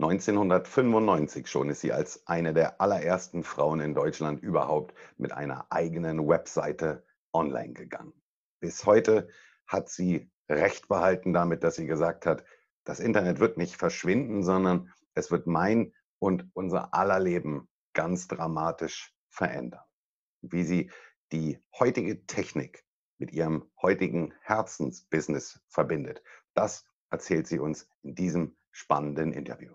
1995 schon ist sie als eine der allerersten Frauen in Deutschland überhaupt mit einer eigenen Webseite online gegangen. Bis heute hat sie Recht behalten damit, dass sie gesagt hat, das Internet wird nicht verschwinden, sondern es wird mein und unser aller Leben ganz dramatisch verändern. Wie sie die heutige Technik mit ihrem heutigen Herzensbusiness verbindet, das erzählt sie uns in diesem spannenden Interview.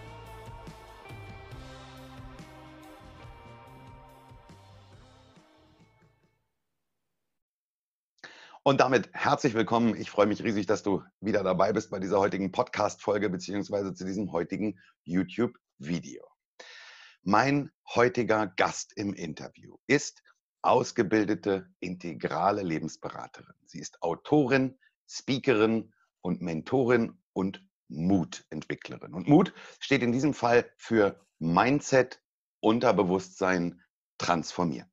Und damit herzlich willkommen. Ich freue mich riesig, dass du wieder dabei bist bei dieser heutigen Podcast-Folge beziehungsweise zu diesem heutigen YouTube-Video. Mein heutiger Gast im Interview ist ausgebildete integrale Lebensberaterin. Sie ist Autorin, Speakerin und Mentorin und Mutentwicklerin. Und Mut steht in diesem Fall für Mindset, Unterbewusstsein, Transformieren.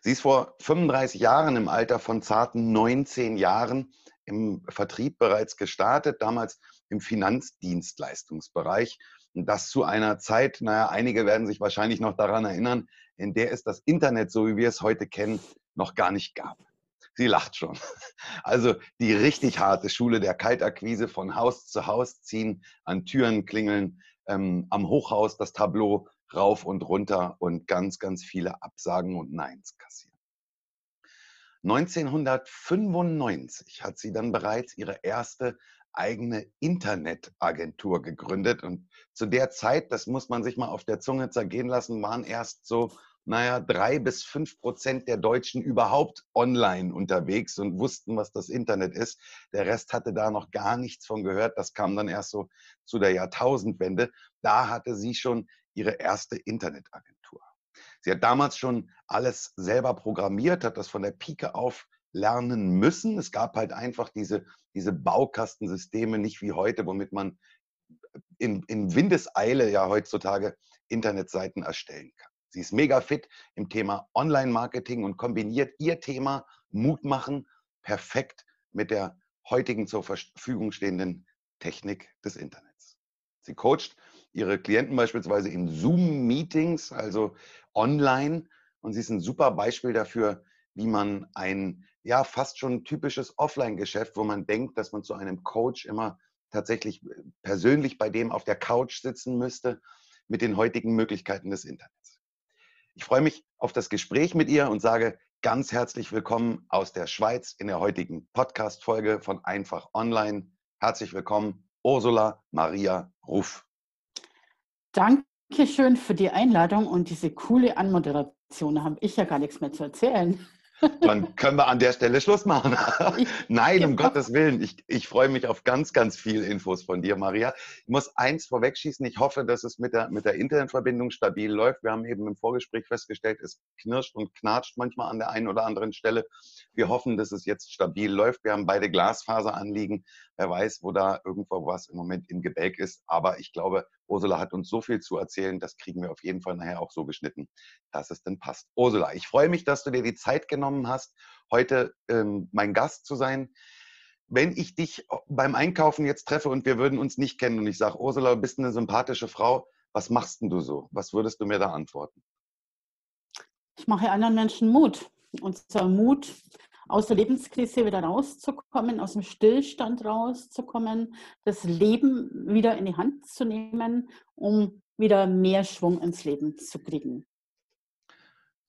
Sie ist vor 35 Jahren im Alter von zarten 19 Jahren im Vertrieb bereits gestartet, damals im Finanzdienstleistungsbereich. Und das zu einer Zeit, naja, einige werden sich wahrscheinlich noch daran erinnern, in der es das Internet, so wie wir es heute kennen, noch gar nicht gab. Sie lacht schon. Also die richtig harte Schule der Kaltakquise von Haus zu Haus ziehen, an Türen klingeln, ähm, am Hochhaus das Tableau rauf und runter und ganz, ganz viele Absagen und Neins kassieren. 1995 hat sie dann bereits ihre erste eigene Internetagentur gegründet. Und zu der Zeit, das muss man sich mal auf der Zunge zergehen lassen, waren erst so, naja, drei bis fünf Prozent der Deutschen überhaupt online unterwegs und wussten, was das Internet ist. Der Rest hatte da noch gar nichts von gehört. Das kam dann erst so zu der Jahrtausendwende. Da hatte sie schon ihre erste Internetagentur. Sie hat damals schon alles selber programmiert, hat das von der Pike auf lernen müssen. Es gab halt einfach diese, diese Baukastensysteme, nicht wie heute, womit man in, in Windeseile ja heutzutage Internetseiten erstellen kann. Sie ist mega fit im Thema Online-Marketing und kombiniert ihr Thema Mut machen perfekt mit der heutigen zur Verfügung stehenden Technik des Internets. Sie coacht ihre Klienten beispielsweise in Zoom-Meetings, also online. Und sie ist ein super Beispiel dafür, wie man ein ja fast schon typisches Offline-Geschäft, wo man denkt, dass man zu einem Coach immer tatsächlich äh, persönlich bei dem auf der Couch sitzen müsste, mit den heutigen Möglichkeiten des Internets. Ich freue mich auf das Gespräch mit ihr und sage ganz herzlich willkommen aus der Schweiz in der heutigen Podcast-Folge von Einfach Online. Herzlich willkommen, Ursula Maria Ruff. Danke schön für die Einladung und diese coole Anmoderation. Da habe ich ja gar nichts mehr zu erzählen. Dann können wir an der Stelle Schluss machen. Nein, um Gottes Willen. Ich, ich freue mich auf ganz, ganz viel Infos von dir, Maria. Ich muss eins vorwegschießen. Ich hoffe, dass es mit der, mit der Internetverbindung stabil läuft. Wir haben eben im Vorgespräch festgestellt, es knirscht und knatscht manchmal an der einen oder anderen Stelle. Wir hoffen, dass es jetzt stabil läuft. Wir haben beide Glasfaser anliegen. Wer weiß, wo da irgendwo was im Moment im Gebälk ist. Aber ich glaube, Ursula hat uns so viel zu erzählen. Das kriegen wir auf jeden Fall nachher auch so geschnitten, dass es dann passt. Ursula, ich freue mich, dass du dir die Zeit genommen hast, heute ähm, mein Gast zu sein. Wenn ich dich beim Einkaufen jetzt treffe und wir würden uns nicht kennen und ich sage, Ursula, du bist eine sympathische Frau, was machst denn du so? Was würdest du mir da antworten? Ich mache anderen Menschen Mut. Und zwar Mut aus der Lebenskrise wieder rauszukommen, aus dem Stillstand rauszukommen, das Leben wieder in die Hand zu nehmen, um wieder mehr Schwung ins Leben zu kriegen.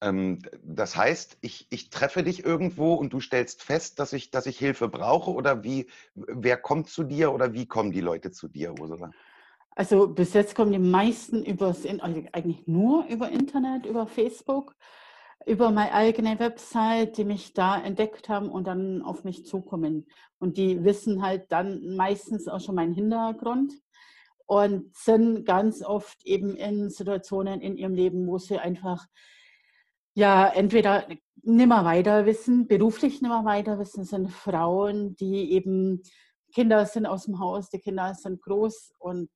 Ähm, das heißt, ich, ich treffe dich irgendwo und du stellst fest, dass ich, dass ich Hilfe brauche oder wie, wer kommt zu dir oder wie kommen die Leute zu dir, Ursula? Also bis jetzt kommen die meisten über also eigentlich nur über Internet, über Facebook, über meine eigene Website, die mich da entdeckt haben und dann auf mich zukommen. Und die wissen halt dann meistens auch schon meinen Hintergrund und sind ganz oft eben in Situationen in ihrem Leben, wo sie einfach ja entweder nimmer weiter wissen, beruflich nimmer weiter wissen, sind Frauen, die eben Kinder sind aus dem Haus, die Kinder sind groß und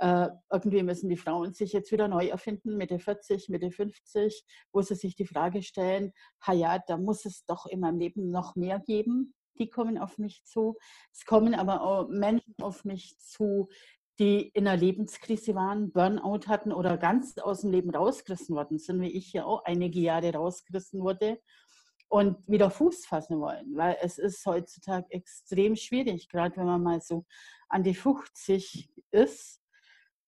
irgendwie müssen die Frauen sich jetzt wieder neu erfinden, Mitte 40, Mitte 50, wo sie sich die Frage stellen, ha ja, da muss es doch in meinem Leben noch mehr geben. Die kommen auf mich zu. Es kommen aber auch Menschen auf mich zu, die in einer Lebenskrise waren, Burnout hatten oder ganz aus dem Leben rausgerissen worden sind, wie ich ja auch einige Jahre rausgerissen wurde und wieder Fuß fassen wollen, weil es ist heutzutage extrem schwierig, gerade wenn man mal so an die 50 ist,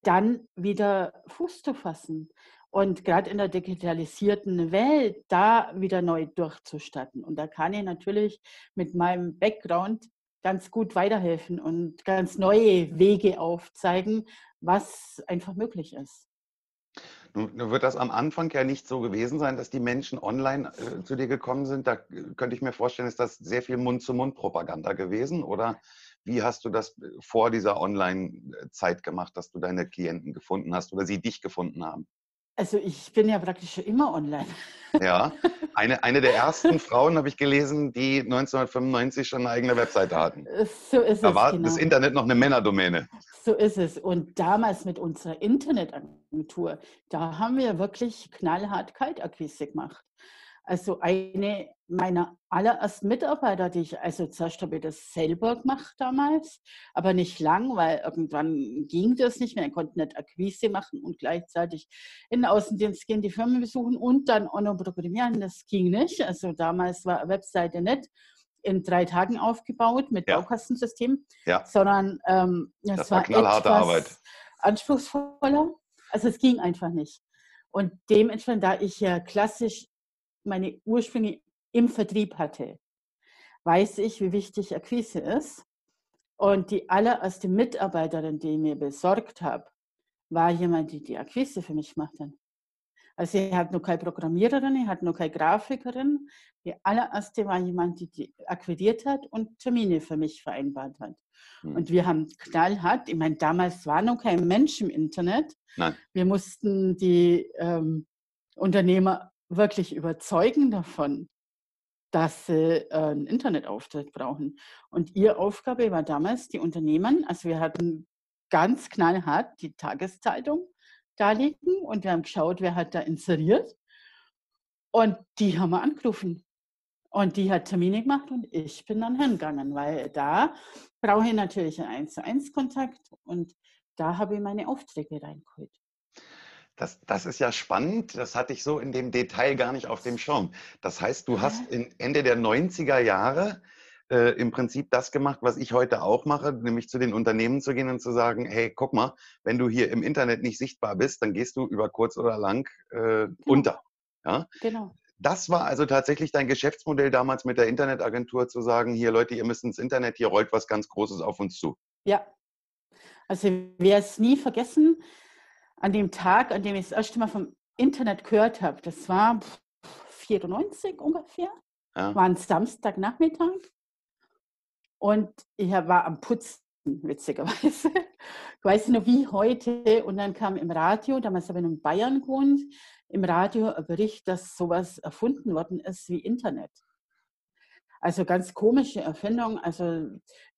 dann wieder Fuß zu fassen und gerade in der digitalisierten Welt da wieder neu durchzustatten. Und da kann ich natürlich mit meinem Background ganz gut weiterhelfen und ganz neue Wege aufzeigen, was einfach möglich ist. Nun wird das am Anfang ja nicht so gewesen sein, dass die Menschen online äh, zu dir gekommen sind. Da könnte ich mir vorstellen, ist das sehr viel Mund-zu-Mund-Propaganda gewesen? Oder wie hast du das äh, vor dieser Online-Zeit gemacht, dass du deine Klienten gefunden hast oder sie dich gefunden haben? Also ich bin ja praktisch schon immer online. Ja, eine, eine der ersten Frauen habe ich gelesen, die 1995 schon eine eigene Webseite hatten. Äh, so ist da es. Da war genau. das Internet noch eine Männerdomäne. So ist es. Und damals mit unserer Internetagentur, da haben wir wirklich knallhart Kaltakquise gemacht. Also eine meiner allerersten Mitarbeiter, die ich, also zuerst habe ich das selber gemacht damals, aber nicht lang, weil irgendwann ging das nicht mehr. Ich konnte nicht Akquise machen und gleichzeitig in den Außendienst gehen, die Firmen besuchen und dann noch programmieren. Das ging nicht. Also damals war eine Webseite nicht in drei Tagen aufgebaut mit ja. Baukastensystem, ja. sondern ähm, das, das war, war etwas Arbeit. anspruchsvoller. Also es ging einfach nicht. Und dementsprechend, da ich ja klassisch meine Ursprünge im Vertrieb hatte, weiß ich, wie wichtig Akquise ist. Und die allererste Mitarbeiterin, die ich mir besorgt habe, war jemand, die die Akquise für mich machte. Also ich hatte noch keine Programmiererin, ich hatte noch keine Grafikerin. Die allererste war jemand, die die akquiriert hat und Termine für mich vereinbart hat. Hm. Und wir haben knallhart, ich meine, damals war noch kein Mensch im Internet. Nein. Wir mussten die ähm, Unternehmer wirklich überzeugen davon, dass sie äh, einen Internetauftritt brauchen. Und ihre Aufgabe war damals, die Unternehmen, also wir hatten ganz knallhart die Tageszeitung da liegen und wir haben geschaut, wer hat da inseriert. Und die haben wir angerufen. Und die hat Termine gemacht und ich bin dann hingegangen, weil da brauche ich natürlich einen 1 zu 1 Kontakt und da habe ich meine Aufträge reingeholt. Das, das ist ja spannend. Das hatte ich so in dem Detail gar nicht auf dem Schirm. Das heißt, du hast Ende der 90er Jahre äh, im Prinzip das gemacht, was ich heute auch mache, nämlich zu den Unternehmen zu gehen und zu sagen, hey, guck mal, wenn du hier im Internet nicht sichtbar bist, dann gehst du über kurz oder lang äh, genau. unter. Ja? Genau. Das war also tatsächlich dein Geschäftsmodell damals mit der Internetagentur zu sagen, hier Leute, ihr müsst ins Internet, hier rollt was ganz Großes auf uns zu. Ja. Also wer es nie vergessen, an dem Tag, an dem ich das erste Mal vom Internet gehört habe, das war 94 ungefähr, ja. war ein Samstagnachmittag und ich war am Putzen, witzigerweise. Ich weiß noch wie heute und dann kam im Radio, damals habe ich in Bayern gewohnt, im Radio ein Bericht, dass sowas erfunden worden ist wie Internet. Also ganz komische Erfindung. Also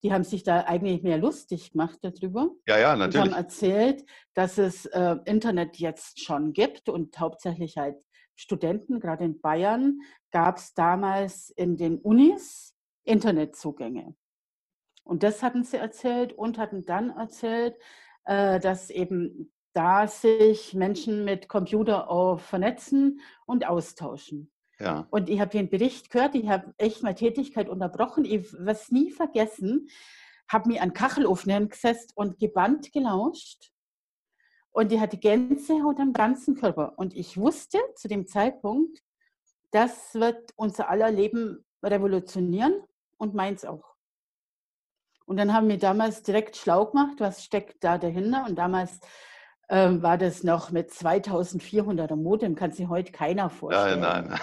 die haben sich da eigentlich mehr lustig gemacht darüber. Ja, ja, natürlich. Und haben erzählt, dass es äh, Internet jetzt schon gibt und hauptsächlich halt Studenten, gerade in Bayern, gab es damals in den Unis Internetzugänge. Und das hatten sie erzählt und hatten dann erzählt, äh, dass eben da sich Menschen mit Computer auch vernetzen und austauschen. Ja. Und ich habe den Bericht gehört, ich habe echt meine Tätigkeit unterbrochen. Ich was nie vergessen, habe mir an Kachelofen hingesetzt und gebannt gelauscht. Und die hatte Gänsehaut am ganzen Körper. Und ich wusste zu dem Zeitpunkt, das wird unser aller Leben revolutionieren und meins auch. Und dann haben wir damals direkt schlau gemacht, was steckt da dahinter. Und damals ähm, war das noch mit 2400er Modem, kann sich heute keiner vorstellen. Nein, nein.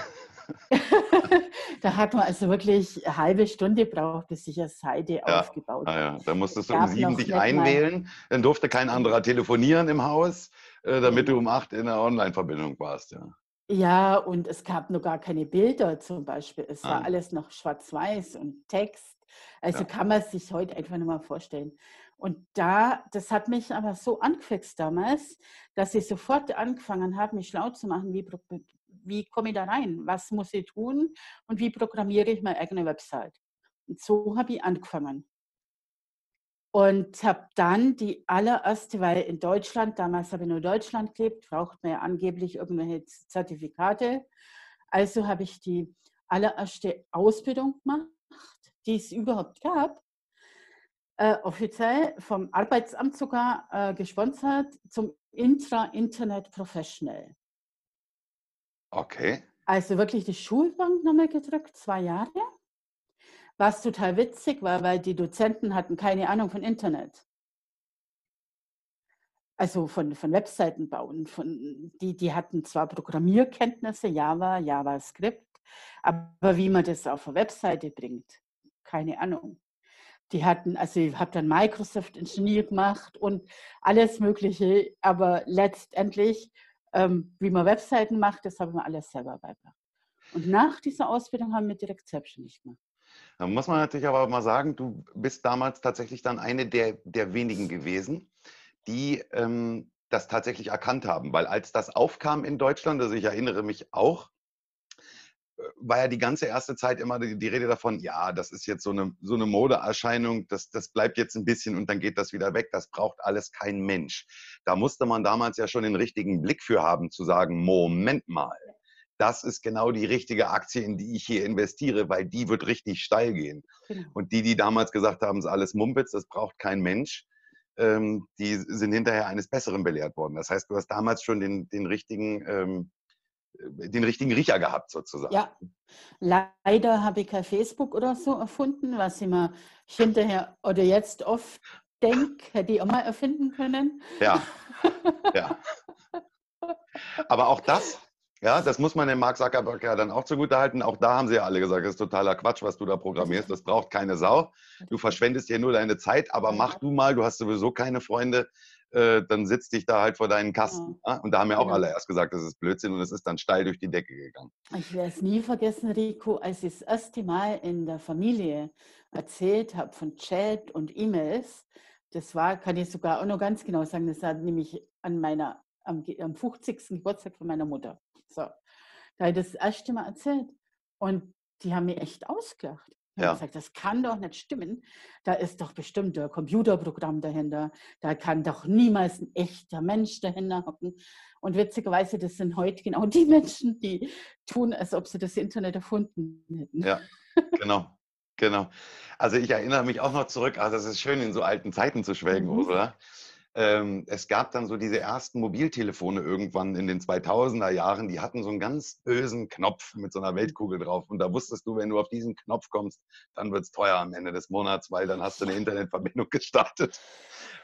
da hat man also wirklich eine halbe Stunde gebraucht, bis sich eine Seite ja. aufgebaut hat. Ah, ja. Da musstest du um sieben dich einwählen, dann durfte kein anderer telefonieren im Haus, äh, damit du um acht in einer Online-Verbindung warst. Ja. ja, und es gab noch gar keine Bilder zum Beispiel. Es war ah. alles noch schwarz-weiß und Text. Also ja. kann man sich heute einfach nicht mal vorstellen. Und da, das hat mich aber so angefixt damals, dass ich sofort angefangen habe, mich schlau zu machen, wie, wie komme ich da rein? Was muss ich tun? Und wie programmiere ich meine eigene Website? Und so habe ich angefangen. Und habe dann die allererste, weil in Deutschland, damals habe ich nur Deutschland gelebt, braucht man ja angeblich irgendwelche Zertifikate. Also habe ich die allererste Ausbildung gemacht, die es überhaupt gab äh, offiziell vom Arbeitsamt sogar äh, gesponsert zum Intra-Internet Professional. Okay. Also wirklich die Schulbank nochmal gedrückt, zwei Jahre. Was total witzig war, weil die Dozenten hatten keine Ahnung von Internet. Also von, von Webseiten bauen. Von, die, die hatten zwar Programmierkenntnisse, Java, JavaScript, aber wie man das auf eine Webseite bringt, keine Ahnung. Die hatten, also ich habe dann Microsoft Ingenieur gemacht und alles Mögliche, aber letztendlich, ähm, wie man Webseiten macht, das haben wir alles selber beigebracht. Und nach dieser Ausbildung haben wir direkt selbstständig gemacht. Da muss man natürlich aber mal sagen, du bist damals tatsächlich dann eine der, der wenigen gewesen, die ähm, das tatsächlich erkannt haben. Weil als das aufkam in Deutschland, also ich erinnere mich auch, war ja die ganze erste Zeit immer die, die, Rede davon, ja, das ist jetzt so eine, so eine Modeerscheinung, das, das bleibt jetzt ein bisschen und dann geht das wieder weg. Das braucht alles kein Mensch. Da musste man damals ja schon den richtigen Blick für haben, zu sagen, Moment mal, das ist genau die richtige Aktie, in die ich hier investiere, weil die wird richtig steil gehen. Genau. Und die, die damals gesagt haben, es ist alles Mumpitz, das braucht kein Mensch, ähm, die sind hinterher eines Besseren belehrt worden. Das heißt, du hast damals schon den, den richtigen ähm, den richtigen Riecher gehabt, sozusagen. Ja, leider habe ich kein Facebook oder so erfunden, was ich mir hinterher oder jetzt oft denke, hätte ich auch mal erfinden können. Ja, ja. Aber auch das, ja, das muss man dem Mark Zuckerberg ja dann auch zugutehalten. Auch da haben sie ja alle gesagt, das ist totaler Quatsch, was du da programmierst. Das braucht keine Sau. Du verschwendest hier nur deine Zeit, aber mach du mal, du hast sowieso keine Freunde. Äh, dann sitzt dich da halt vor deinen Kasten. Ja. Und da haben ja auch ja. alle erst gesagt, das ist Blödsinn und es ist dann steil durch die Decke gegangen. Ich werde es nie vergessen, Rico, als ich das erste Mal in der Familie erzählt habe von Chat und E-Mails. Das war, kann ich sogar auch noch ganz genau sagen, das war nämlich an meiner, am, am 50. Geburtstag von meiner Mutter. So, da habe ich das erste Mal erzählt. Und die haben mir echt ausgelacht. Ja. Gesagt, das kann doch nicht stimmen. Da ist doch bestimmt ein Computerprogramm dahinter. Da kann doch niemals ein echter Mensch dahinter hocken. Und witzigerweise, das sind heute genau die Menschen, die tun, als ob sie das Internet erfunden hätten. Ja, genau. Genau. Also ich erinnere mich auch noch zurück, also es ist schön, in so alten Zeiten zu schwelgen, mhm. oder? Ähm, es gab dann so diese ersten Mobiltelefone irgendwann in den 2000er Jahren, die hatten so einen ganz bösen Knopf mit so einer Weltkugel drauf. Und da wusstest du, wenn du auf diesen Knopf kommst, dann wird es teuer am Ende des Monats, weil dann hast du eine Internetverbindung gestartet.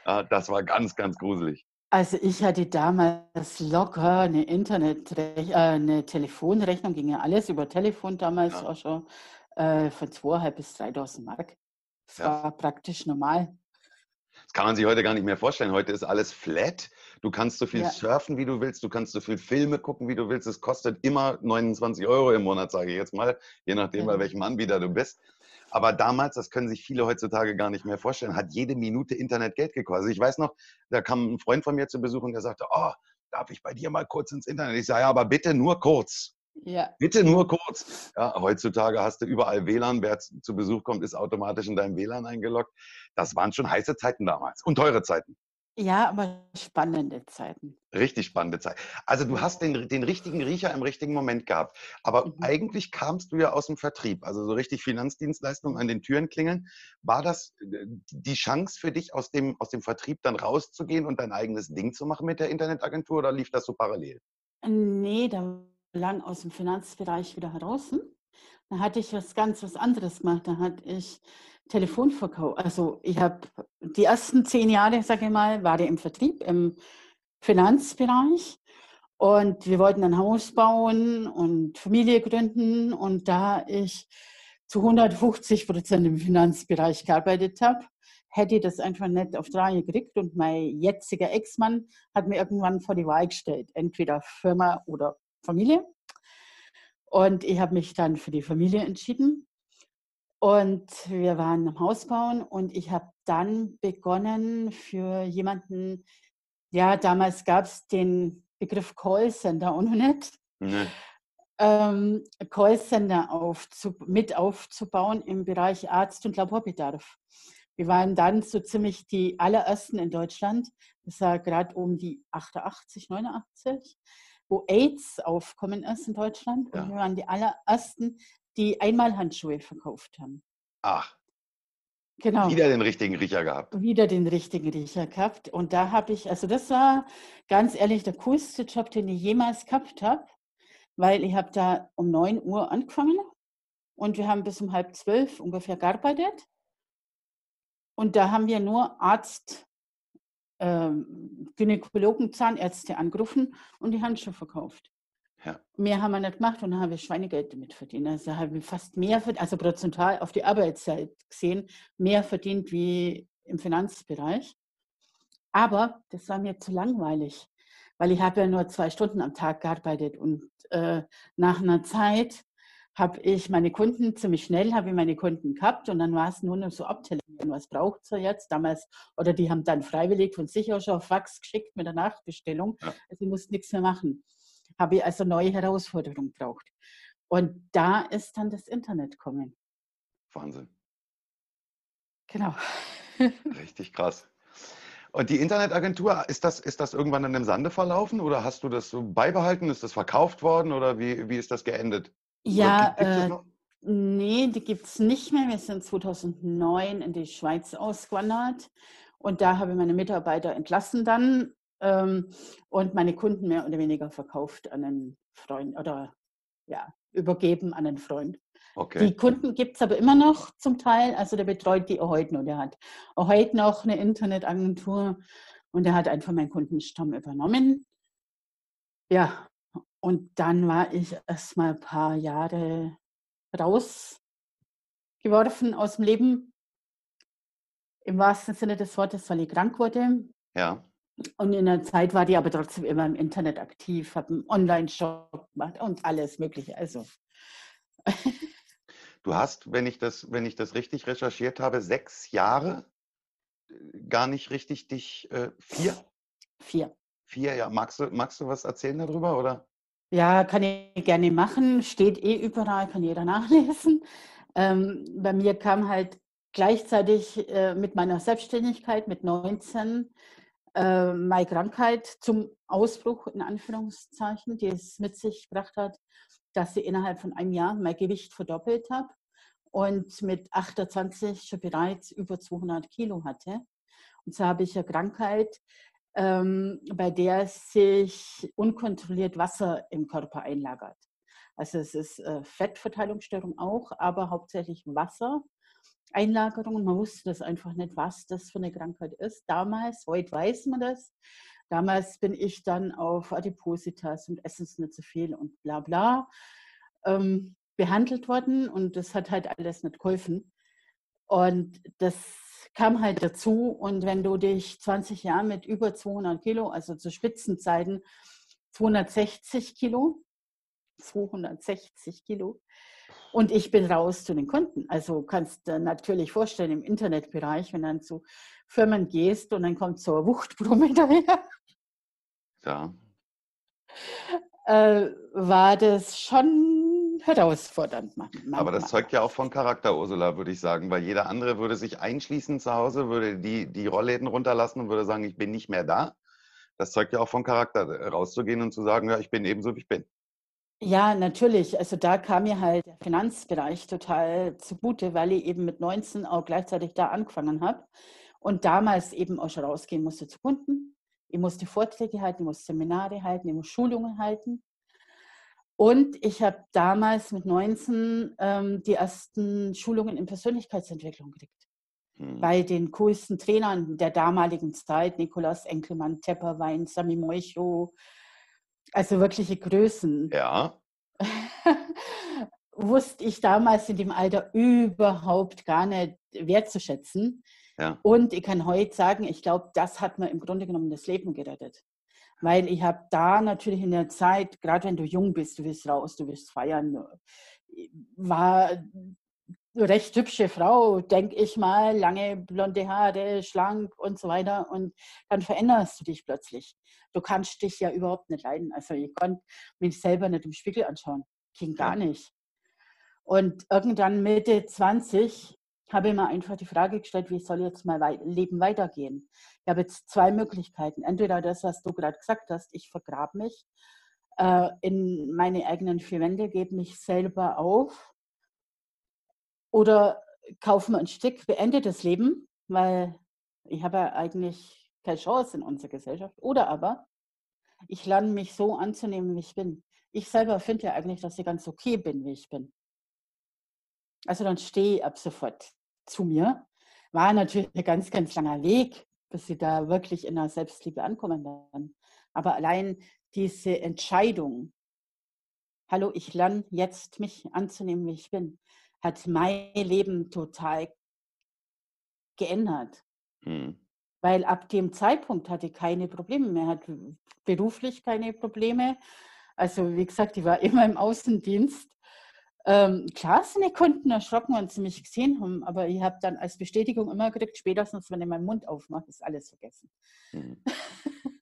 Ja, das war ganz, ganz gruselig. Also ich hatte damals locker eine Internet, äh, eine Telefonrechnung, ging ja alles über Telefon damals ja. auch schon, äh, von 2.500 bis 3.000 Mark. Das ja. war praktisch normal. Das kann man sich heute gar nicht mehr vorstellen. Heute ist alles flat. Du kannst so viel ja. surfen, wie du willst. Du kannst so viel Filme gucken, wie du willst. Es kostet immer 29 Euro im Monat, sage ich jetzt mal, je nachdem, ja. bei welchem Anbieter du bist. Aber damals, das können sich viele heutzutage gar nicht mehr vorstellen, hat jede Minute Internet Geld gekostet. Also ich weiß noch, da kam ein Freund von mir zu Besuch und der sagte, oh, darf ich bei dir mal kurz ins Internet? Ich sage, ja, aber bitte nur kurz. Ja. Bitte nur kurz. Ja, heutzutage hast du überall WLAN. Wer zu Besuch kommt, ist automatisch in deinem WLAN eingeloggt. Das waren schon heiße Zeiten damals und teure Zeiten. Ja, aber spannende Zeiten. Richtig spannende Zeit. Also du hast den, den richtigen Riecher im richtigen Moment gehabt. Aber Mhm. eigentlich kamst du ja aus dem Vertrieb, also so richtig Finanzdienstleistungen an den Türen klingeln. War das äh, die Chance für dich, aus dem, aus dem Vertrieb dann rauszugehen und dein eigenes Ding zu machen mit der Internetagentur oder lief das so parallel? Nee, da lang aus dem Finanzbereich wieder heraus. Da hatte ich was ganz was anderes gemacht. Da hatte ich Telefonverkauf. Also ich habe die ersten zehn Jahre, sage ich mal, war ich im Vertrieb, im Finanzbereich. Und wir wollten ein Haus bauen und Familie gründen. Und da ich zu 150 Prozent im Finanzbereich gearbeitet habe, hätte ich das einfach nicht auf drei gekriegt. Und mein jetziger Ex-Mann hat mir irgendwann vor die Wahl gestellt, entweder Firma oder Familie. Und ich habe mich dann für die Familie entschieden. Und wir waren am Haus bauen und ich habe dann begonnen für jemanden, ja, damals gab es den Begriff Callcenter auch noch nicht, Ne? ähm, Callcenter aufzu mit aufzubauen im Bereich Arzt- und Laborbedarf. Wir waren dann so ziemlich die allerersten in Deutschland, das war gerade um die 88, 89, wo AIDS aufkommen ist in Deutschland. Und Ja. wir waren die allerersten, die Einmalhandschuhe verkauft haben. Ach, Genau wieder den richtigen Riecher gehabt. wieder den richtigen Riecher gehabt. Und da habe ich, also das war ganz ehrlich der coolste Job, den ich jemals gehabt habe, weil ich habe da um 9 Uhr angefangen und wir haben bis um halb zwölf ungefähr gearbeitet. Und da haben wir nur Arzt, ähm, Gynäkologen, Zahnärzte angerufen und die Handschuhe verkauft. Ja. Mehr haben wir nicht gemacht und dann habe ich Schweinegeld damit verdient. Also habe ich fast mehr verdient, also prozentual auf die Arbeitszeit gesehen, mehr verdient wie im Finanzbereich. Aber das war mir zu langweilig, weil ich habe ja nur zwei Stunden am Tag gearbeitet und äh, nach einer Zeit habe ich meine Kunden, ziemlich schnell habe ich meine Kunden gehabt und dann war es nur noch so abtelefonieren, was braucht ihr jetzt damals, oder die haben dann freiwillig von sich aus schon auf Fax geschickt mit der Nachbestellung, Ja. also ich musste nichts mehr machen. Habe ich also neue Herausforderungen gebraucht. Und da ist dann das Internet gekommen. Wahnsinn. Genau. Richtig krass. Und die Internetagentur, ist das, ist das irgendwann dann im Sande verlaufen oder hast du das so beibehalten? Ist das verkauft worden oder wie, wie ist das geendet? Ja, äh, nee, die gibt es nicht mehr. Wir sind 2009 in die Schweiz ausgewandert und da habe ich meine Mitarbeiter entlassen dann ähm, und meine Kunden mehr oder weniger verkauft an einen Freund oder ja, übergeben an einen Freund. Okay. Die Kunden gibt es aber immer noch zum Teil, also der betreut die auch heute noch. Der hat auch heute noch eine Internetagentur und der hat einfach meinen Kundenstamm übernommen. Ja, und dann war ich erst mal ein paar Jahre rausgeworfen aus dem Leben, im wahrsten Sinne des Wortes, weil ich krank wurde. Ja. Und in der Zeit war die aber trotzdem immer im Internet aktiv, habe einen Online-Shop gemacht und alles Mögliche. Also Du hast, wenn ich das, wenn ich das richtig recherchiert habe, sechs Jahre äh, gar nicht richtig dich, äh, vier? vier. Vier, ja. Magst du, magst du was erzählen darüber? Oder? Ja, kann ich gerne machen. Steht eh überall, kann jeder nachlesen. Ähm, bei mir kam halt gleichzeitig äh, mit meiner Selbstständigkeit mit 19 äh, meine Krankheit zum Ausbruch, in Anführungszeichen, die es mit sich gebracht hat, dass ich innerhalb von einem Jahr mein Gewicht verdoppelt habe und mit 28 schon bereits über 200 Kilo hatte. Und so habe ich eine Krankheit, ähm, bei der sich unkontrolliert Wasser im Körper einlagert. Also es ist äh, Fettverteilungsstörung auch, aber hauptsächlich Wassereinlagerung. Und man wusste das einfach nicht, was das für eine Krankheit ist. Damals, heute weiß man das. Damals bin ich dann auf Adipositas und Essens nicht zu viel und bla bla ähm, behandelt worden und das hat halt alles nicht geholfen. Und das kam halt dazu. Und wenn du dich 20 Jahre mit über 200 Kilo, also zu Spitzenzeiten 260 Kilo, 260 Kilo, und ich bin raus zu den Kunden. Also kannst du natürlich vorstellen, im Internetbereich, wenn du dann zu Firmen gehst und dann kommt so eine Wuchtbrumme daher, Ja. äh, war das schon herausfordernd machen. Aber das zeugt ja auch von Charakter, Ursula, würde ich sagen, weil jeder andere würde sich einschließen zu Hause, würde die, die Rollläden runterlassen und würde sagen, ich bin nicht mehr da. Das zeugt ja auch von Charakter, rauszugehen und zu sagen, ja, ich bin ebenso, wie ich bin. Ja, natürlich. Also da kam mir halt der Finanzbereich total zugute, weil ich eben mit 19 auch gleichzeitig da angefangen habe und damals eben auch schon rausgehen musste zu Kunden. Ich musste Vorträge halten, ich musste Seminare halten, ich musste Schulungen halten. Und ich habe damals mit 19 ähm, die ersten Schulungen in Persönlichkeitsentwicklung gekriegt. Hm. Bei den coolsten Trainern der damaligen Zeit, Nikolaus Enkelmann, Tepperwein, Sami Moicho, also wirkliche Größen. Ja. wusste ich damals in dem Alter überhaupt gar nicht wertzuschätzen. Ja. Und ich kann heute sagen, ich glaube, das hat mir im Grunde genommen das Leben gerettet. Weil ich habe da natürlich in der Zeit, gerade wenn du jung bist, du willst raus, du willst feiern, war recht hübsche Frau, denke ich mal, lange blonde Haare, schlank und so weiter. Und dann veränderst du dich plötzlich. Du kannst dich ja überhaupt nicht leiden. Also ich konnte mich selber nicht im Spiegel anschauen. Ging gar nicht. Und irgendwann Mitte 20 habe ich mir einfach die Frage gestellt, wie soll jetzt mein Leben weitergehen? Ich habe jetzt zwei Möglichkeiten. Entweder das, was du gerade gesagt hast, ich vergrabe mich äh, in meine eigenen vier Wände, gebe mich selber auf oder kaufe mir ein Stück, beende das Leben, weil ich habe ja eigentlich keine Chance in unserer Gesellschaft. Oder aber ich lerne mich so anzunehmen, wie ich bin. Ich selber finde ja eigentlich, dass ich ganz okay bin, wie ich bin. Also dann stehe ich ab sofort zu mir. War natürlich ein ganz, ganz langer Weg, bis sie da wirklich in der Selbstliebe ankommen werden. Aber allein diese Entscheidung, hallo, ich lerne jetzt mich anzunehmen, wie ich bin, hat mein Leben total geändert. Mhm. Weil ab dem Zeitpunkt hatte ich keine Probleme mehr, hat beruflich keine Probleme. Also wie gesagt, ich war immer im Außendienst ähm, klar sind die Kunden erschrocken, wenn sie mich gesehen haben, aber ich habe dann als Bestätigung immer gekriegt, spätestens wenn ich meinen Mund aufmache, ist alles vergessen. Mhm.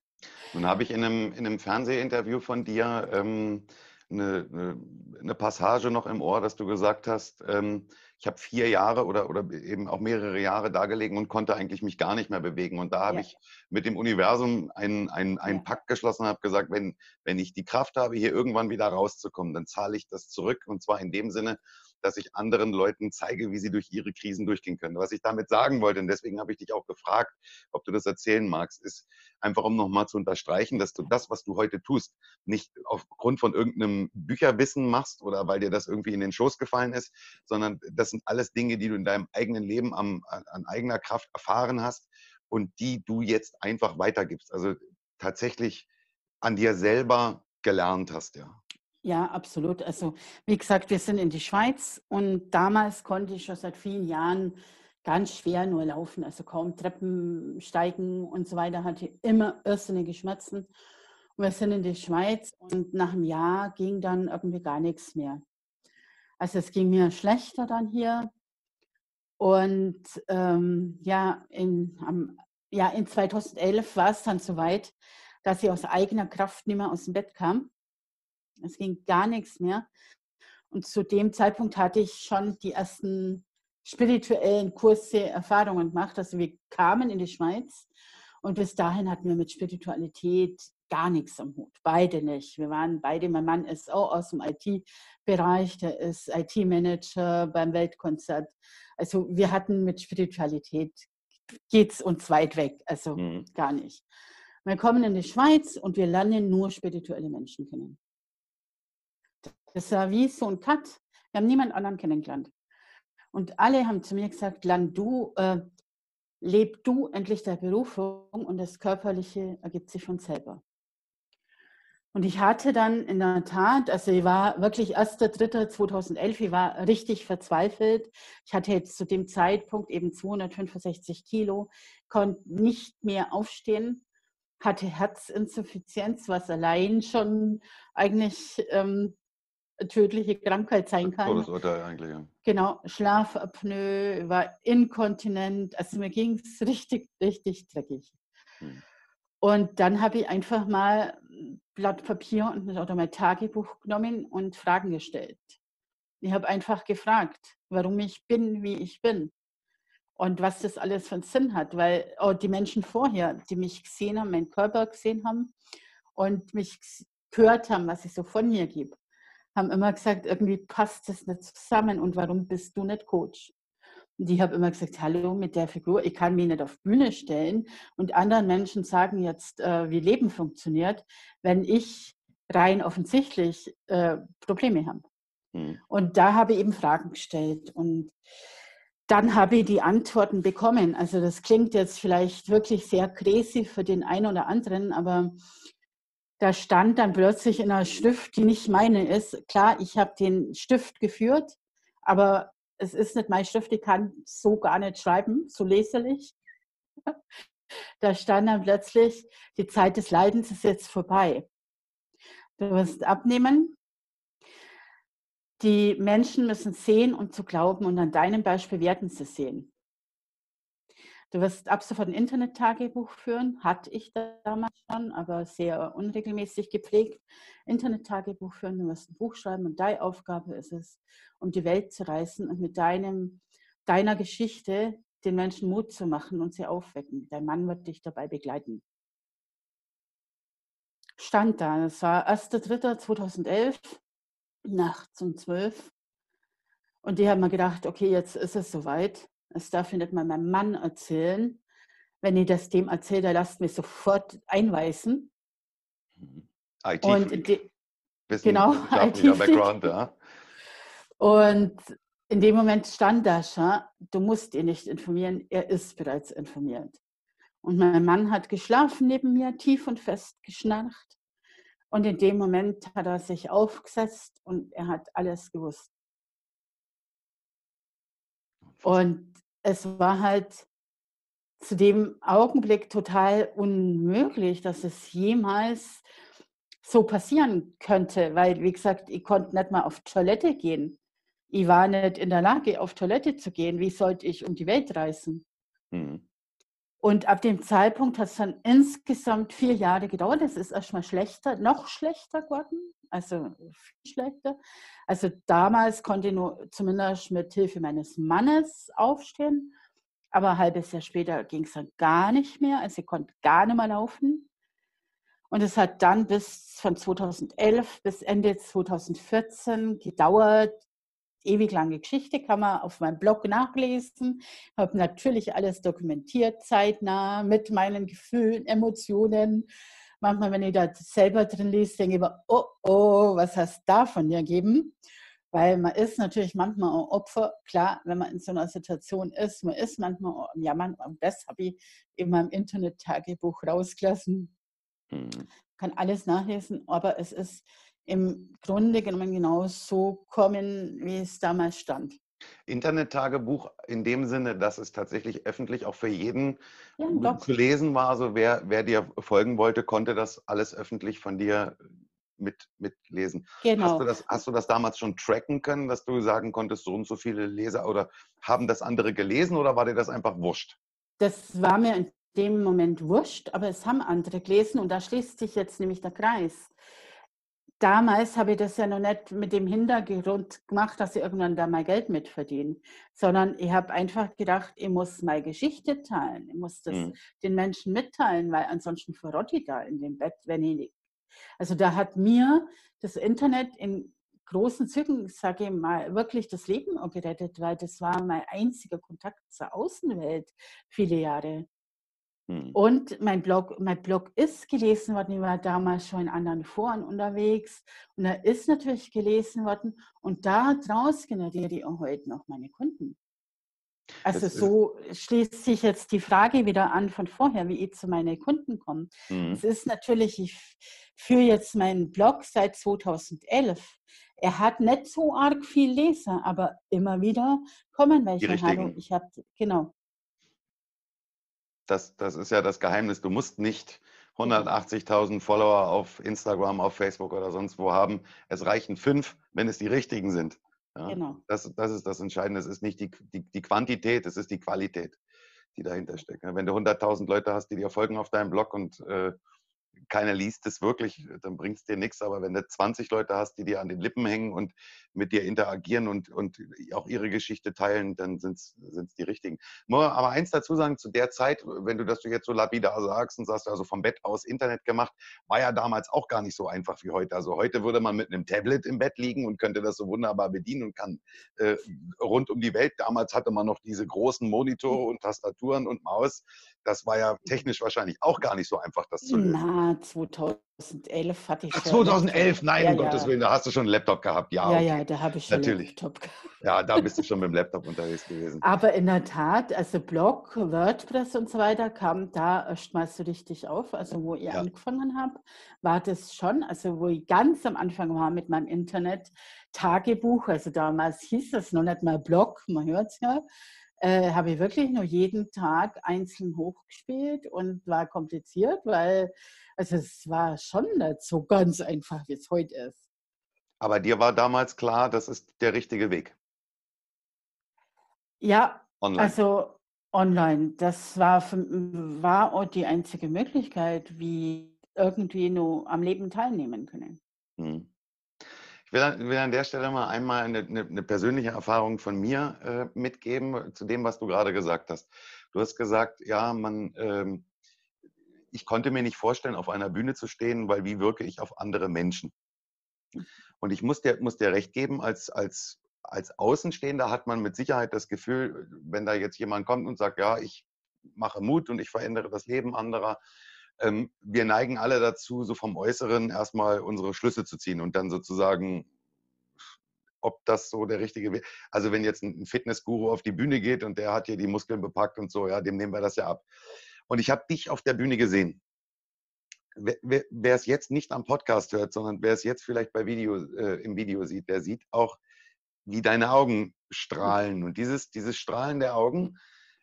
Nun habe ich in einem, in einem Fernsehinterview von dir ähm, eine, eine, eine, Passage noch im Ohr, dass du gesagt hast, ähm, ich habe vier Jahre oder, oder eben auch mehrere Jahre da gelegen und konnte eigentlich mich gar nicht mehr bewegen. Und da habe ja. ich mit dem Universum einen, einen, einen ja. Pakt geschlossen und habe gesagt, wenn, wenn ich die Kraft habe, hier irgendwann wieder rauszukommen, dann zahle ich das zurück. Und zwar in dem Sinne, dass ich anderen Leuten zeige, wie sie durch ihre Krisen durchgehen können. Was ich damit sagen wollte, und deswegen habe ich dich auch gefragt, ob du das erzählen magst, ist einfach, um nochmal zu unterstreichen, dass du das, was du heute tust, nicht aufgrund von irgendeinem Bücherwissen machst oder weil dir das irgendwie in den Schoß gefallen ist, sondern das sind alles Dinge, die du in deinem eigenen Leben am, an eigener Kraft erfahren hast und die du jetzt einfach weitergibst. Also tatsächlich an dir selber gelernt hast, ja. Ja, absolut. Also wie gesagt, wir sind in die Schweiz und damals konnte ich schon seit vielen Jahren ganz schwer nur laufen, also kaum Treppen steigen und so weiter, hatte immer irrsinnige Schmerzen. Und wir sind in die Schweiz und nach einem Jahr ging dann irgendwie gar nichts mehr. Also es ging mir schlechter dann hier. Und ähm, ja, in, am, ja, in 2011 war es dann soweit, dass ich aus eigener Kraft nicht mehr aus dem Bett kam. Es ging gar nichts mehr. Und zu dem Zeitpunkt hatte ich schon die ersten spirituellen Kurse, Erfahrungen gemacht. Also wir kamen in die Schweiz und bis dahin hatten wir mit Spiritualität gar nichts am Hut. Beide nicht. Wir waren beide, mein Mann ist auch aus dem IT-Bereich, der ist IT-Manager beim Weltkonzert. Also wir hatten mit Spiritualität, geht es uns weit weg, also mhm. gar nicht. Wir kommen in die Schweiz und wir lernen nur spirituelle Menschen kennen. Das war wie so ein Cut. Wir haben niemand anderen kennengelernt. Und alle haben zu mir gesagt, Land, du, äh, leb du endlich der Berufung und das Körperliche ergibt sich von selber. Und ich hatte dann in der Tat, also ich war wirklich 1.3.2011, ich war richtig verzweifelt. Ich hatte jetzt zu dem Zeitpunkt eben 265 Kilo, konnte nicht mehr aufstehen, hatte Herzinsuffizienz, was allein schon eigentlich ähm, tödliche Krankheit sein kann. Todesurteil eigentlich, ja. Genau, Schlafapnoe, war inkontinent, also mir ging es richtig, richtig dreckig. Hm. Und dann habe ich einfach mal Blatt Papier und oder mein Tagebuch genommen und Fragen gestellt. Ich habe einfach gefragt, warum ich bin, wie ich bin und was das alles für einen Sinn hat, weil oh, die Menschen vorher, die mich gesehen haben, meinen Körper gesehen haben und mich gehört haben, was ich so von mir gebe, haben immer gesagt, irgendwie passt das nicht zusammen und warum bist du nicht Coach? Und ich habe immer gesagt, hallo mit der Figur, ich kann mich nicht auf Bühne stellen und anderen Menschen sagen jetzt, äh, wie Leben funktioniert, wenn ich rein offensichtlich äh, Probleme habe. Mhm. Und da habe ich eben Fragen gestellt und dann habe ich die Antworten bekommen. Also das klingt jetzt vielleicht wirklich sehr crazy für den einen oder anderen, aber da stand dann plötzlich in einer Schrift, die nicht meine ist. Klar, ich habe den Stift geführt, aber es ist nicht meine Schrift, ich kann so gar nicht schreiben, so leserlich. Da stand dann plötzlich, die Zeit des Leidens ist jetzt vorbei. Du wirst abnehmen. Die Menschen müssen sehen und zu glauben und an deinem Beispiel werden sie sehen. Du wirst ab sofort ein Internet-Tagebuch führen, hatte ich damals schon, aber sehr unregelmäßig gepflegt. Internet-Tagebuch führen, du wirst ein Buch schreiben und deine Aufgabe ist es, um die Welt zu reisen und mit deinem, deiner Geschichte den Menschen Mut zu machen und sie aufwecken. Dein Mann wird dich dabei begleiten. Stand da, das war 1.3.2011, nachts um 12. Und die haben mir gedacht, okay, jetzt ist es soweit. Das darf ich nicht mal meinem Mann erzählen. Wenn ich das dem erzähle, der lasst mich sofort einweisen. Mhm. IT und die, genau, IT ja. Und in dem Moment stand da schon, du musst ihn nicht informieren, er ist bereits informiert. Und mein Mann hat geschlafen neben mir, tief und fest geschnarcht. Und in dem Moment hat er sich aufgesetzt und er hat alles gewusst. Und es war halt zu dem Augenblick total unmöglich, dass es jemals so passieren könnte, weil, wie gesagt, ich konnte nicht mal auf Toilette gehen. Ich war nicht in der Lage, auf Toilette zu gehen. Wie sollte ich um die Welt reisen? Mhm. Und ab dem Zeitpunkt hat es dann insgesamt vier Jahre gedauert. Es ist erstmal schlechter, noch schlechter geworden, also viel schlechter. Also damals konnte ich nur zumindest mit Hilfe meines Mannes aufstehen, aber ein halbes Jahr später ging es dann gar nicht mehr. Also ich konnte gar nicht mehr laufen. Und es hat dann bis von 2011 bis Ende 2014 gedauert, ewig lange Geschichte, kann man auf meinem Blog nachlesen. Ich habe natürlich alles dokumentiert, zeitnah, mit meinen Gefühlen, Emotionen. Manchmal, wenn ich da selber drin lese, denke ich immer, oh, oh, was hast du da von dir gegeben? Weil man ist natürlich manchmal ein Opfer, klar, wenn man in so einer Situation ist, man ist manchmal am Jammern, und das habe ich in meinem Internet-Tagebuch rausgelassen. Mhm. Kann alles nachlesen, aber es ist im Grunde genommen genau so kommen, wie es damals stand. Internet-Tagebuch in dem Sinne, dass es tatsächlich öffentlich auch für jeden ja, zu lesen war. Also wer, wer dir folgen wollte, konnte das alles öffentlich von dir mit, mitlesen. Genau. Hast du, das, hast du das damals schon tracken können, dass du sagen konntest, so und so viele Leser oder haben das andere gelesen oder war dir das einfach wurscht? Das war mir in dem Moment wurscht, aber es haben andere gelesen und da schließt sich jetzt nämlich der Kreis damals habe ich das ja noch nicht mit dem Hintergrund gemacht, dass ich irgendwann da mal Geld mitverdiene, sondern ich habe einfach gedacht, ich muss meine Geschichte teilen, ich muss das mhm. den Menschen mitteilen, weil ansonsten verrotte ich da in dem Bett, wenn ich nicht. Also da hat mir das Internet in großen Zügen, sage ich mal, wirklich das Leben gerettet, weil das war mein einziger Kontakt zur Außenwelt viele Jahre. Mhm. Und mein Blog, mein Blog ist gelesen worden. Ich war damals schon in anderen Foren unterwegs und er ist natürlich gelesen worden. Und daraus generiere ich auch heute noch meine Kunden. Also so schließt sich jetzt die Frage wieder an von vorher, wie ich zu meinen Kunden komme. Mhm. Es ist natürlich, ich führe jetzt meinen Blog seit 2011. Er hat nicht so arg viel Leser, aber immer wieder kommen welche. Hallo, ich habe genau das, das ist ja das Geheimnis. Du musst nicht 180.000 Follower auf Instagram, auf Facebook oder sonst wo haben. Es reichen fünf, wenn es die richtigen sind. Ja, genau. Das, das ist das Entscheidende. Es ist nicht die, die, die Quantität, es ist die Qualität, die dahinter steckt. Wenn du 100.000 Leute hast, die dir folgen auf deinem Blog und äh, keiner liest es wirklich, dann bringt es dir nichts. Aber wenn du 20 Leute hast, die dir an den Lippen hängen und mit dir interagieren und, und auch ihre Geschichte teilen, dann sind es die richtigen. Aber eins dazu sagen, zu der Zeit, wenn du das jetzt so lapidar sagst und sagst, also vom Bett aus Internet gemacht, war ja damals auch gar nicht so einfach wie heute. Also heute würde man mit einem Tablet im Bett liegen und könnte das so wunderbar bedienen und kann äh, rund um die Welt. Damals hatte man noch diese großen Monitore und Tastaturen und Maus. Das war ja technisch wahrscheinlich auch gar nicht so einfach, das zu lösen. Na, 2011 hatte ich schon. 2011, nein, ja, um ja. Gottes Willen, da hast du schon einen Laptop gehabt. Ja, ja, okay. ja da habe ich schon Natürlich. einen Laptop gehabt. Ja, da bist du schon mit dem Laptop unterwegs gewesen. Aber in der Tat, also Blog, WordPress und so weiter kam da erstmals so richtig auf. Also wo ihr ja. angefangen habt, war das schon, also wo ich ganz am Anfang war mit meinem Internet, Tagebuch, also damals hieß das noch nicht mal Blog, man hört es ja, äh, habe ich wirklich nur jeden Tag einzeln hochgespielt und war kompliziert, weil also es war schon nicht so ganz einfach, wie es heute ist. Aber dir war damals klar, das ist der richtige Weg. Ja, online. also online. Das war, war auch die einzige Möglichkeit, wie irgendwie nur am Leben teilnehmen können. Hm. Ich will an, will an, der Stelle mal einmal eine, eine, eine persönliche Erfahrung von mir äh, mitgeben zu dem, was du gerade gesagt hast. Du hast gesagt, ja, man, ähm, ich konnte mir nicht vorstellen, auf einer Bühne zu stehen, weil wie wirke ich auf andere Menschen? Und ich muss dir, muss dir recht geben, als, als, als Außenstehender hat man mit Sicherheit das Gefühl, wenn da jetzt jemand kommt und sagt, ja, ich mache Mut und ich verändere das Leben anderer, ähm, wir neigen alle dazu, so vom Äußeren erstmal unsere Schlüsse zu ziehen und dann sozusagen, ob das so der richtige Weg Also wenn jetzt ein Fitnessguru auf die Bühne geht und der hat hier die Muskeln bepackt und so, ja, dem nehmen wir das ja ab. Und ich habe dich auf der Bühne gesehen. Wer, wer, es jetzt nicht am Podcast hört, sondern wer es jetzt vielleicht bei Video, äh, im Video sieht, der sieht auch, wie deine Augen strahlen. Und dieses, dieses Strahlen der Augen,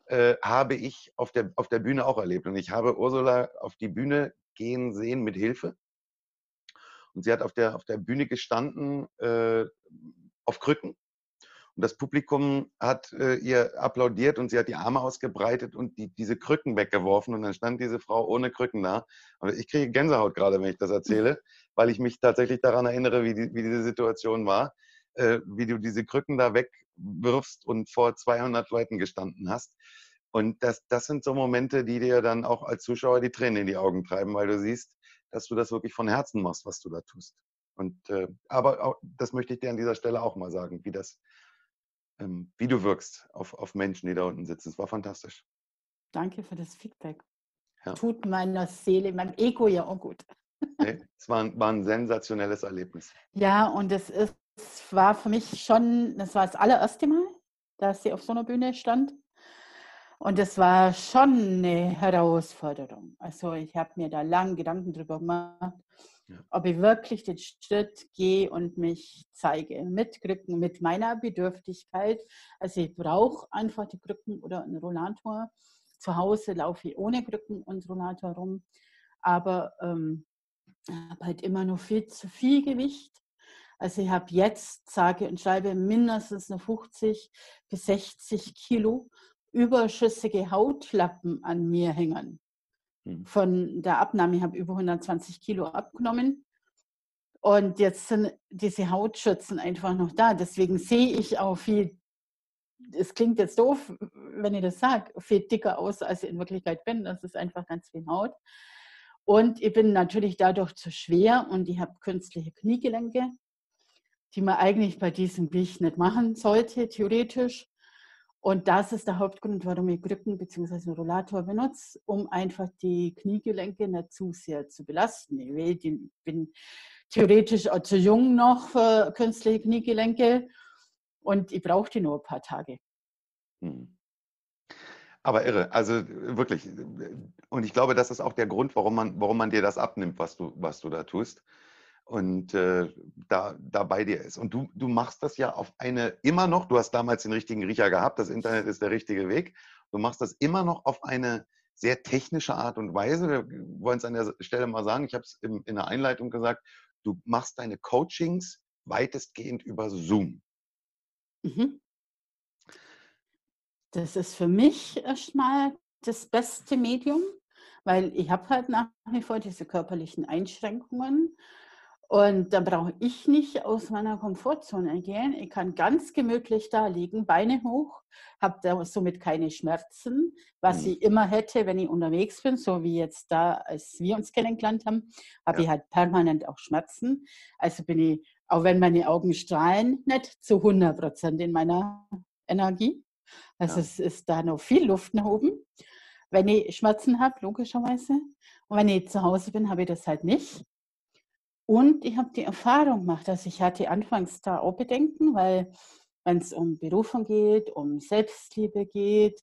äh, habe ich auf der, auf der Bühne auch erlebt. Und ich habe Ursula auf die Bühne gehen sehen mit Hilfe. Und sie hat auf der, auf der Bühne gestanden äh, auf Krücken. Und das Publikum hat äh, ihr applaudiert und sie hat die Arme ausgebreitet und die, diese Krücken weggeworfen. Und dann stand diese Frau ohne Krücken da. Und ich kriege Gänsehaut gerade, wenn ich das erzähle, weil ich mich tatsächlich daran erinnere, wie, die, wie diese Situation war, äh, wie du diese Krücken da weg wirfst und vor 200 Leuten gestanden hast. Und das, das sind so Momente, die dir dann auch als Zuschauer die Tränen in die Augen treiben, weil du siehst, dass du das wirklich von Herzen machst, was du da tust. Und äh, aber auch, das möchte ich dir an dieser Stelle auch mal sagen, wie das, wie du wirkst auf, auf Menschen, die da unten sitzen. Es war fantastisch. Danke für das Feedback. Ja. Tut meiner Seele, meinem Ego ja auch gut. Nee, es war ein, war ein sensationelles Erlebnis. Ja, und es ist es war für mich schon, das war das allererste Mal, dass sie auf so einer Bühne stand. Und es war schon eine Herausforderung. Also ich habe mir da lange Gedanken drüber gemacht, ja. ob ich wirklich den Schritt gehe und mich zeige mit Krücken, mit meiner Bedürftigkeit. Also ich brauche einfach die Krücken oder einen Rollator. Zu Hause laufe ich ohne Krücken und Rollator rum, aber ähm, habe halt immer noch viel zu viel Gewicht also ich habe jetzt, sage und schreibe, mindestens eine 50 bis 60 Kilo überschüssige Hautlappen an mir hängen. Hm. Von der Abnahme, ich habe über 120 Kilo abgenommen. Und jetzt sind diese Hautschützen einfach noch da. Deswegen sehe ich auch viel, es klingt jetzt doof, wenn ich das sage, viel dicker aus, als ich in Wirklichkeit bin. Das ist einfach ganz viel Haut. Und ich bin natürlich dadurch zu schwer und ich habe künstliche Kniegelenke die man eigentlich bei diesem Gewicht nicht machen sollte, theoretisch. Und das ist der Hauptgrund, warum ich Krücken bzw. einen Rollator benutze, um einfach die Kniegelenke nicht zu sehr zu belasten. Ich bin theoretisch auch zu jung noch für künstliche Kniegelenke und ich brauche die nur ein paar Tage. Hm. Aber irre, also wirklich. Und ich glaube, das ist auch der Grund, warum man, warum man dir das abnimmt, was du, was du da tust und äh, da, da bei dir ist. Und du, du machst das ja auf eine immer noch, du hast damals den richtigen Riecher gehabt, das Internet ist der richtige Weg. Du machst das immer noch auf eine sehr technische Art und Weise. Wir wollen es an der Stelle mal sagen, ich habe es in, der Einleitung gesagt, du machst deine Coachings weitestgehend über Zoom. Mhm. Das ist für mich erstmal das beste Medium, weil ich habe halt nach wie vor diese körperlichen Einschränkungen und da brauche ich nicht aus meiner Komfortzone gehen. Ich kann ganz gemütlich da liegen, Beine hoch, habe da somit keine Schmerzen, was mhm. ich immer hätte, wenn ich unterwegs bin, so wie jetzt da, als wir uns kennengelernt haben, habe ja. ich halt permanent auch Schmerzen. Also bin ich, auch wenn meine Augen strahlen, nicht zu 100 Prozent in meiner Energie. Also ja. es ist da noch viel Luft nach oben. Wenn ich Schmerzen habe, logischerweise. Und wenn ich zu Hause bin, habe ich das halt nicht. Und ich habe die Erfahrung gemacht, dass ich hatte anfangs da auch Bedenken, weil wenn es um Berufung geht, um Selbstliebe geht,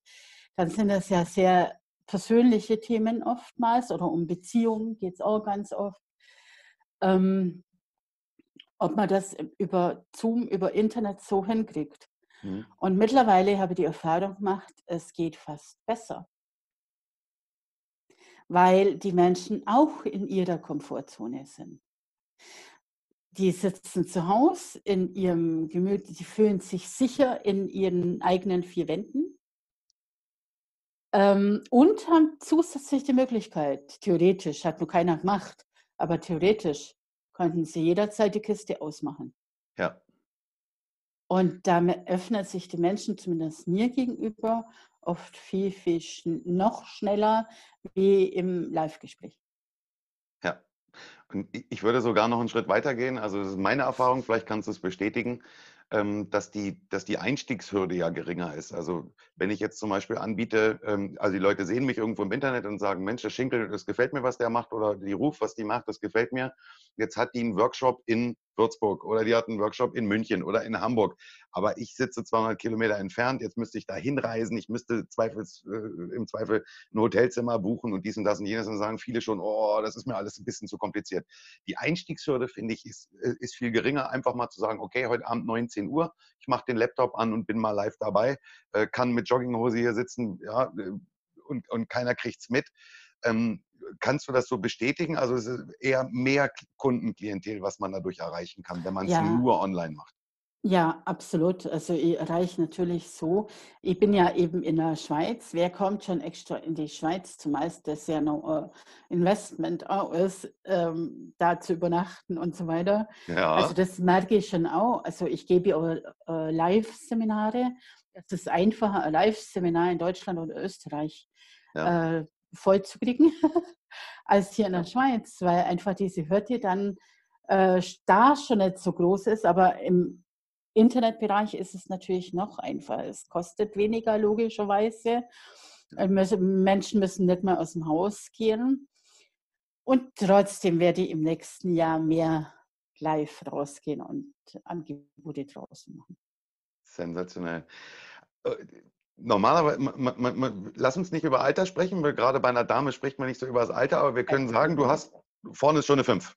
dann sind das ja sehr persönliche Themen oftmals oder um Beziehungen geht es auch ganz oft. Ähm, ob man das über Zoom, über Internet so hinkriegt. Mhm. Und mittlerweile habe ich die Erfahrung gemacht, es geht fast besser. Weil die Menschen auch in ihrer Komfortzone sind die sitzen zu Hause in ihrem Gemüt, die fühlen sich sicher in ihren eigenen vier Wänden ähm, und haben zusätzlich die Möglichkeit, theoretisch, hat nur keiner gemacht, aber theoretisch könnten sie jederzeit die Kiste ausmachen. Ja. Und damit öffnet sich die Menschen, zumindest mir gegenüber, oft viel, viel schn noch schneller wie im Live-Gespräch. Ich würde sogar noch einen Schritt weiter gehen. Also das ist meine Erfahrung, vielleicht kannst du es bestätigen, ähm, dass die, dass die Einstiegshürde ja geringer ist. Also wenn ich jetzt zum Beispiel anbiete, ähm, also die Leute sehen mich irgendwo im Internet und sagen, Mensch, der Schinkel, das gefällt mir, was der macht, oder die Ruf, was die macht, das gefällt mir. Jetzt hat die einen Workshop in Würzburg oder die hat einen Workshop in München oder in Hamburg. Aber ich sitze 200 Kilometer entfernt, jetzt müsste ich da hinreisen, ich müsste Zweifels, äh, im Zweifel ein Hotelzimmer buchen und dies und das und jenes und sagen viele schon, oh, das ist mir alles ein bisschen zu kompliziert. Die Einstiegshürde, finde ich, ist, äh, ist viel geringer, einfach mal zu sagen, okay, heute Abend 19 Uhr, ich mache den Laptop an und bin mal live dabei, äh, kann mit Jogginghose hier sitzen, ja, äh, und, und keiner es mit. Ähm, kannst du das so bestätigen? Also es ist eher mehr Kundenklientel, was man dadurch erreichen kann, wenn man es ja. nur online macht. Ja, absolut. Also ich erreiche natürlich so. Ich bin ja eben in der Schweiz. Wer kommt schon extra in die Schweiz? Zumeist das ja noch äh, Investment auch ist, ähm, da zu übernachten und so weiter. Ja. Also das merke ich schon auch. Also ich gebe auch äh, Live-Seminare. Es ist einfacher, ein Live-Seminar in Deutschland oder Österreich ja. äh, voll zu kriegen als hier in der Schweiz, weil einfach diese Hürde dann äh, da schon nicht so groß ist, aber im Internetbereich ist es natürlich noch einfacher. Es kostet weniger logischerweise. Äh, Menschen müssen nicht mehr aus dem Haus gehen. Und trotzdem werde ich im nächsten Jahr mehr live rausgehen und Angebote draußen machen. Sensationell. Normalerweise, lass uns nicht über Alter sprechen, weil gerade bei einer Dame spricht man nicht so über das Alter, aber wir können sagen, du hast, vorne ist schon eine 5.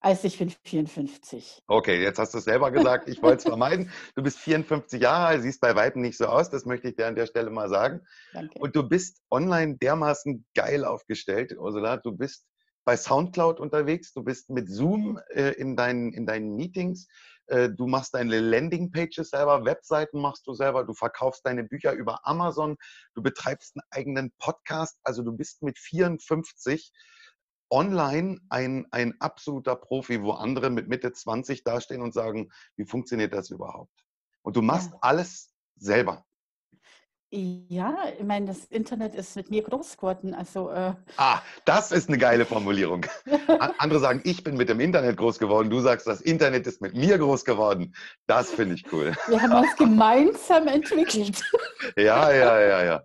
Also ich bin 54. Okay, jetzt hast du es selber gesagt, ich wollte es vermeiden. Du bist 54 Jahre alt, siehst bei Weitem nicht so aus, das möchte ich dir an der Stelle mal sagen. Danke. Und du bist online dermaßen geil aufgestellt, Ursula. Du bist bei Soundcloud unterwegs, du bist mit Zoom äh, in, deinen, in deinen Meetings, du machst deine Landingpages selber, Webseiten machst du selber, du verkaufst deine Bücher über Amazon, du betreibst einen eigenen Podcast, also du bist mit 54 online ein, ein absoluter Profi, wo andere mit Mitte 20 dastehen und sagen, wie funktioniert das überhaupt? Und du machst ja. alles selber. Ja, ich meine, das Internet ist mit mir groß geworden. Also, äh ah, das ist eine geile Formulierung. Andere sagen, ich bin mit dem Internet groß geworden. Du sagst, das Internet ist mit mir groß geworden. Das finde ich cool. Wir haben uns gemeinsam entwickelt. Ja, ja, ja, ja.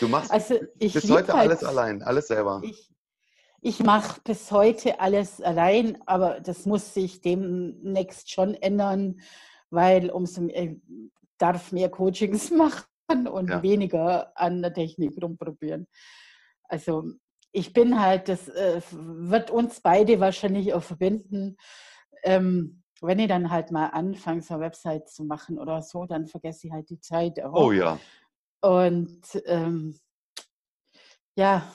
Du machst also bis heute halt, alles allein, alles selber. Ich, ich mache bis heute alles allein, aber das muss sich demnächst schon ändern, weil umso mehr, darf mehr Coachings machen und ja. weniger an der Technik rumprobieren. Also ich bin halt, das äh, wird uns beide wahrscheinlich auch verbinden. Ähm, wenn ich dann halt mal anfange, so eine Website zu machen oder so, dann vergesse ich halt die Zeit auch. Oh ja. Und ähm, ja,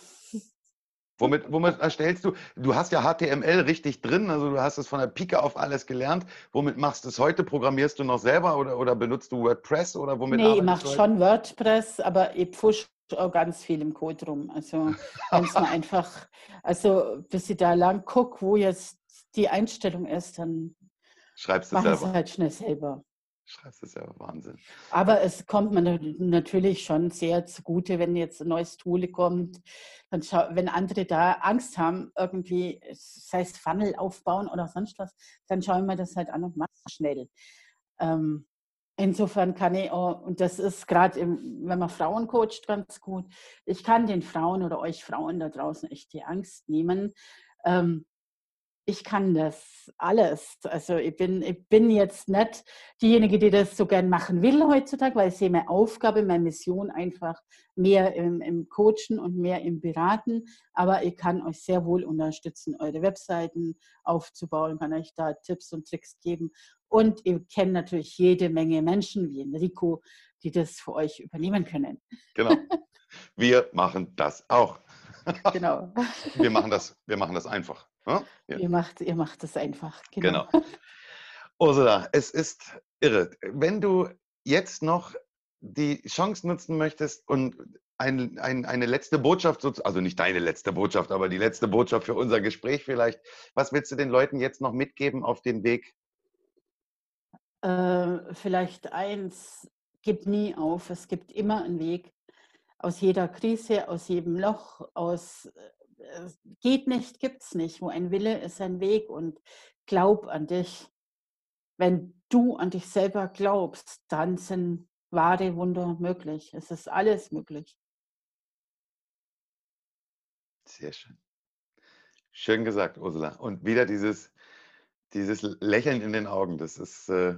Womit, womit erstellst du? Du hast ja HTML richtig drin, also du hast es von der Pike auf alles gelernt. Womit machst du es heute? Programmierst du noch selber oder, oder benutzt du WordPress oder womit Nee, ich mache schon WordPress, aber ich pfusch auch ganz viel im Code rum. Also wenn es mal einfach, also bis ich da lang gucke, wo jetzt die Einstellung ist, dann schreibst du es halt schnell selber. Schreibst es selber, Wahnsinn. Aber es kommt mir natürlich schon sehr zugute, wenn jetzt ein neues Tool kommt. Dann schau, wenn andere da Angst haben, irgendwie, sei es Funnel aufbauen oder sonst was, dann schaue ich mir das halt an und mache es schnell. Ähm, insofern kann ich auch, und das ist gerade, wenn man Frauen coacht, ganz gut, ich kann den Frauen oder euch Frauen da draußen echt die Angst nehmen. Ähm, ich kann das alles. Also ich bin, ich bin jetzt nicht diejenige, die das so gern machen will heutzutage, weil ich sehe meine Aufgabe, meine Mission einfach mehr im, im Coachen und mehr im Beraten. Aber ich kann euch sehr wohl unterstützen, eure Webseiten aufzubauen, kann euch da Tipps und Tricks geben. Und ihr kennt natürlich jede Menge Menschen wie Enrico, die das für euch übernehmen können. Genau. Wir machen das auch. Genau. Wir machen das, wir machen das einfach. Ja? Ihr, macht, ihr macht es einfach. Genau. genau. Ursula, es ist irre. Wenn du jetzt noch die Chance nutzen möchtest und ein, ein, eine letzte Botschaft, also nicht deine letzte Botschaft, aber die letzte Botschaft für unser Gespräch vielleicht, was willst du den Leuten jetzt noch mitgeben auf den Weg? Äh, vielleicht eins, gib nie auf, es gibt immer einen Weg. Aus jeder Krise, aus jedem Loch, aus geht nicht, gibt es nicht. Wo ein Wille ist ein Weg und glaub an dich. Wenn du an dich selber glaubst, dann sind wahre Wunder möglich. Es ist alles möglich. Sehr schön. Schön gesagt, Ursula. Und wieder dieses, dieses Lächeln in den Augen, das ist äh,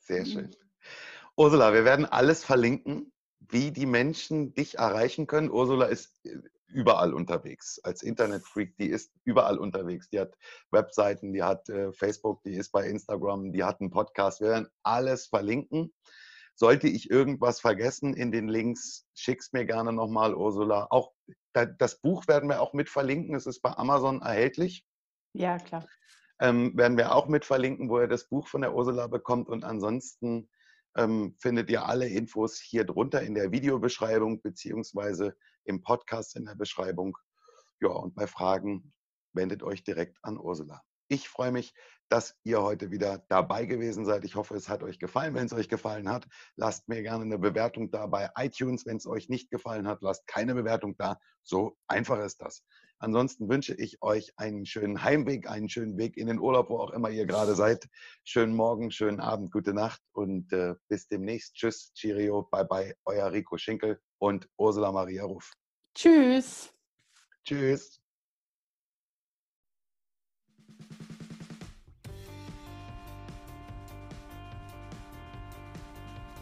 sehr schön. Ursula, wir werden alles verlinken, wie die Menschen dich erreichen können. Ursula ist äh, überall unterwegs. Als Internetfreak, die ist überall unterwegs. Die hat Webseiten, die hat äh, Facebook, die ist bei Instagram, die hat einen Podcast. Wir werden alles verlinken. Sollte ich irgendwas vergessen in den Links, schick's mir gerne nochmal, Ursula. Auch das Buch werden wir auch mit verlinken. Es ist bei Amazon erhältlich. Ja, klar. Ähm, werden wir auch mit verlinken, wo ihr das Buch von der Ursula bekommt. Und ansonsten ähm, findet ihr alle Infos hier drunter in der Videobeschreibung beziehungsweise im Podcast in der Beschreibung. Ja, und bei Fragen wendet euch direkt an Ursula. Ich freue mich, dass ihr heute wieder dabei gewesen seid. Ich hoffe, es hat euch gefallen. Wenn es euch gefallen hat, lasst mir gerne eine Bewertung da bei iTunes. Wenn es euch nicht gefallen hat, lasst keine Bewertung da. So einfach ist das. Ansonsten wünsche ich euch einen schönen Heimweg, einen schönen Weg in den Urlaub, wo auch immer ihr gerade seid. Schönen Morgen, schönen Abend, gute Nacht und äh, bis demnächst. Tschüss, Cheerio, bye bye, euer Rico Schinkel und Ursula Maria Ruf. Tschüss. Tschüss.